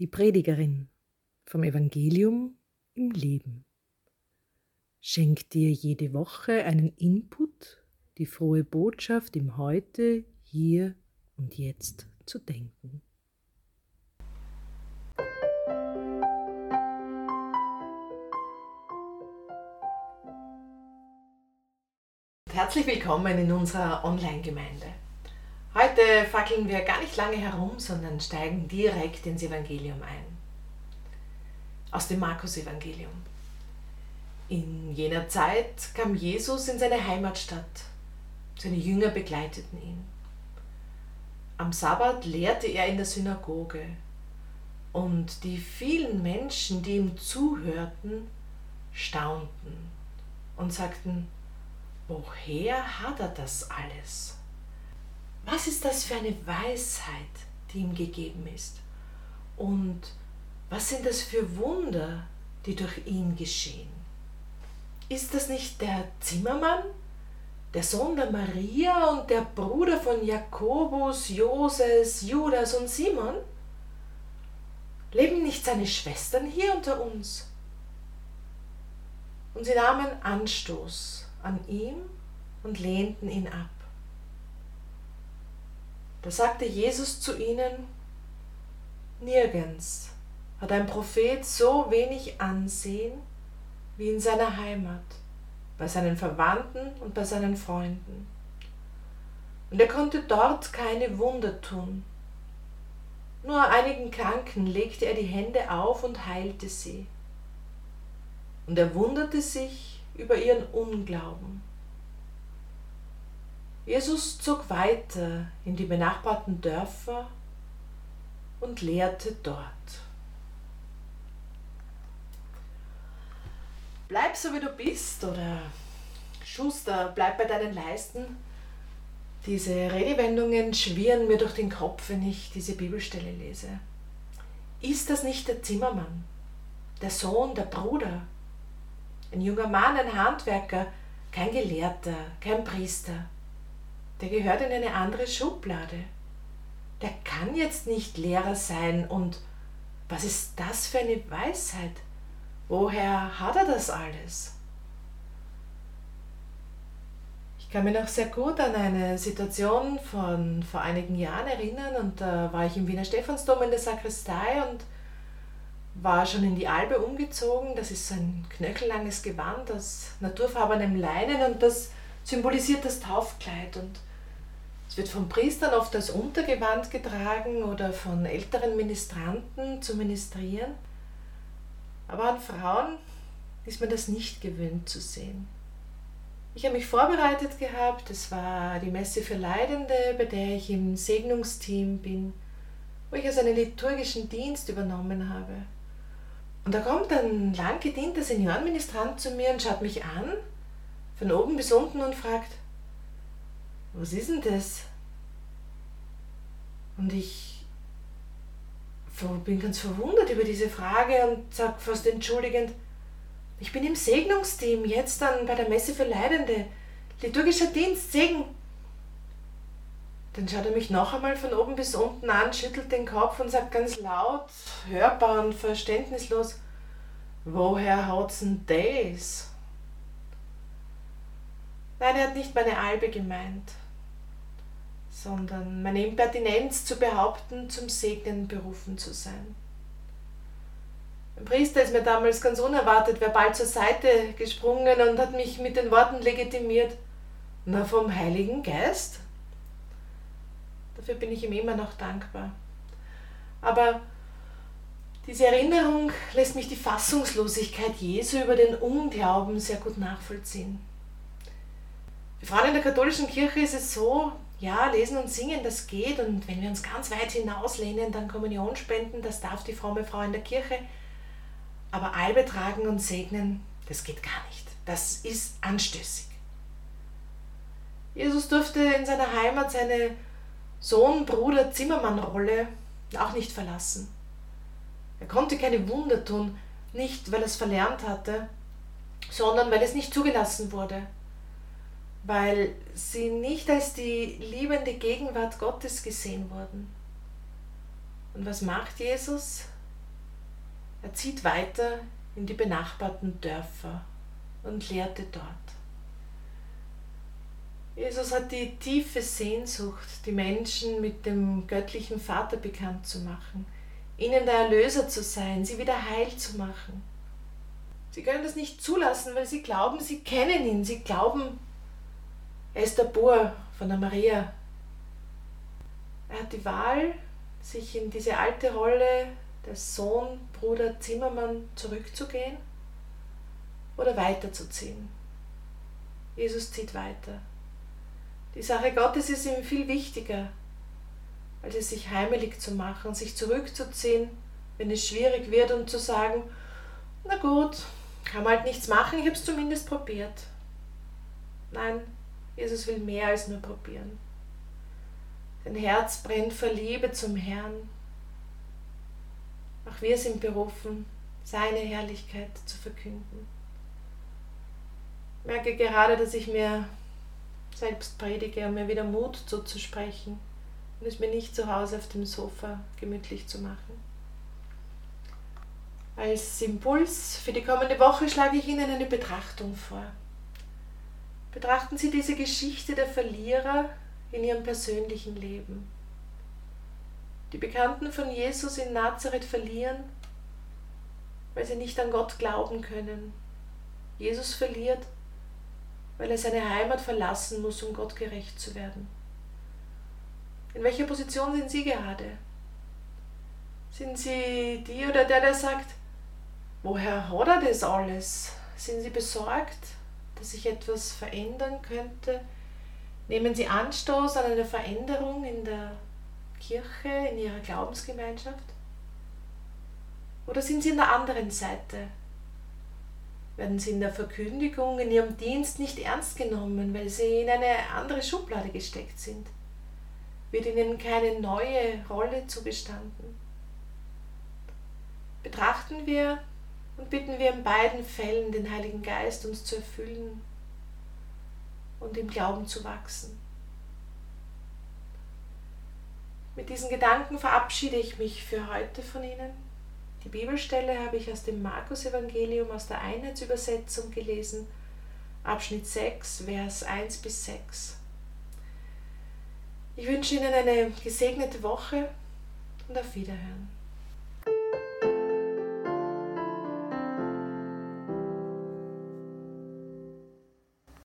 Die Predigerin vom Evangelium im Leben schenkt dir jede Woche einen Input, die frohe Botschaft im Heute, hier und jetzt zu denken. Herzlich willkommen in unserer Online-Gemeinde. Heute fackeln wir gar nicht lange herum, sondern steigen direkt ins Evangelium ein. Aus dem Markus-Evangelium. In jener Zeit kam Jesus in seine Heimatstadt. Seine Jünger begleiteten ihn. Am Sabbat lehrte er in der Synagoge. Und die vielen Menschen, die ihm zuhörten, staunten und sagten, woher hat er das alles? Was ist das für eine Weisheit, die ihm gegeben ist? Und was sind das für Wunder, die durch ihn geschehen? Ist das nicht der Zimmermann, der Sohn der Maria und der Bruder von Jakobus, Joses, Judas und Simon? Leben nicht seine Schwestern hier unter uns? Und sie nahmen Anstoß an ihm und lehnten ihn ab. Da sagte Jesus zu ihnen, Nirgends hat ein Prophet so wenig Ansehen wie in seiner Heimat, bei seinen Verwandten und bei seinen Freunden. Und er konnte dort keine Wunder tun. Nur einigen Kranken legte er die Hände auf und heilte sie. Und er wunderte sich über ihren Unglauben. Jesus zog weiter in die benachbarten Dörfer und lehrte dort. Bleib so wie du bist oder Schuster, bleib bei deinen Leisten. Diese Redewendungen schwirren mir durch den Kopf, wenn ich diese Bibelstelle lese. Ist das nicht der Zimmermann, der Sohn, der Bruder, ein junger Mann, ein Handwerker, kein Gelehrter, kein Priester? Der gehört in eine andere Schublade. Der kann jetzt nicht Lehrer sein und was ist das für eine Weisheit? Woher hat er das alles? Ich kann mich noch sehr gut an eine Situation von vor einigen Jahren erinnern und da war ich im Wiener Stephansdom in der Sakristei und war schon in die Albe umgezogen. Das ist so ein knöchellanges Gewand aus naturfarbenem Leinen und das symbolisiert das Taufkleid. Und es wird von Priestern oft als Untergewand getragen oder von älteren Ministranten zu ministrieren. Aber an Frauen ist man das nicht gewöhnt zu sehen. Ich habe mich vorbereitet gehabt, es war die Messe für Leidende, bei der ich im Segnungsteam bin, wo ich also einen liturgischen Dienst übernommen habe. Und da kommt ein lang gedienter Seniorenministrant zu mir und schaut mich an, von oben bis unten und fragt, was ist denn das? Und ich bin ganz verwundert über diese Frage und sage fast entschuldigend, ich bin im Segnungsteam, jetzt dann bei der Messe für Leidende, liturgischer Dienst, Segen. Dann schaut er mich noch einmal von oben bis unten an, schüttelt den Kopf und sagt ganz laut, hörbar und verständnislos, woher hat's denn das? Nein, er hat nicht meine Albe gemeint sondern meine Impertinenz zu behaupten, zum Segnen berufen zu sein. Ein Priester ist mir damals ganz unerwartet verbal zur Seite gesprungen und hat mich mit den Worten legitimiert, na vom Heiligen Geist? Dafür bin ich ihm immer noch dankbar. Aber diese Erinnerung lässt mich die Fassungslosigkeit Jesu über den Unglauben sehr gut nachvollziehen. Für Frauen in der katholischen Kirche ist es so, ja, lesen und singen, das geht. Und wenn wir uns ganz weit hinauslehnen, dann Kommunion spenden, das darf die fromme Frau in der Kirche. Aber Albe tragen und segnen, das geht gar nicht. Das ist anstößig. Jesus durfte in seiner Heimat seine Sohn-Bruder-Zimmermann-Rolle auch nicht verlassen. Er konnte keine Wunder tun, nicht weil er es verlernt hatte, sondern weil es nicht zugelassen wurde weil sie nicht als die liebende Gegenwart Gottes gesehen wurden. Und was macht Jesus? Er zieht weiter in die benachbarten Dörfer und lehrte dort. Jesus hat die tiefe Sehnsucht, die Menschen mit dem göttlichen Vater bekannt zu machen, ihnen der Erlöser zu sein, sie wieder heil zu machen. Sie können das nicht zulassen, weil sie glauben, sie kennen ihn, sie glauben, er ist der Bur von der Maria. Er hat die Wahl, sich in diese alte Rolle des Sohn, Bruder, Zimmermann zurückzugehen oder weiterzuziehen. Jesus zieht weiter. Die Sache Gottes ist ihm viel wichtiger, als es sich heimelig zu machen, sich zurückzuziehen, wenn es schwierig wird und zu sagen, na gut, kann man halt nichts machen, ich habe es zumindest probiert. Nein, Jesus will mehr als nur probieren. Sein Herz brennt vor Liebe zum Herrn. Auch wir sind berufen, seine Herrlichkeit zu verkünden. Ich merke gerade, dass ich mir selbst predige, um mir wieder Mut zuzusprechen und es mir nicht zu Hause auf dem Sofa gemütlich zu machen. Als Impuls für die kommende Woche schlage ich Ihnen eine Betrachtung vor. Betrachten Sie diese Geschichte der Verlierer in ihrem persönlichen Leben. Die Bekannten von Jesus in Nazareth verlieren, weil sie nicht an Gott glauben können. Jesus verliert, weil er seine Heimat verlassen muss, um Gott gerecht zu werden. In welcher Position sind Sie gerade? Sind Sie die oder der, der sagt, woher hat er das alles? Sind Sie besorgt, dass sich etwas verändern könnte? Nehmen Sie Anstoß an einer Veränderung in der Kirche, in Ihrer Glaubensgemeinschaft? Oder sind Sie in der anderen Seite? werden sie in der Verkündigung, in ihrem Dienst nicht ernst genommen, weil sie in eine andere Schublade gesteckt sind. Wird ihnen keine neue Rolle zugestanden. Betrachten wir und bitten wir in beiden Fällen den Heiligen Geist uns zu erfüllen und im Glauben zu wachsen. Mit diesen Gedanken verabschiede ich mich für heute von Ihnen. Die Bibelstelle habe ich aus dem Markus-Evangelium aus der Einheitsübersetzung gelesen, Abschnitt 6, Vers 1 bis 6. Ich wünsche Ihnen eine gesegnete Woche und auf Wiederhören.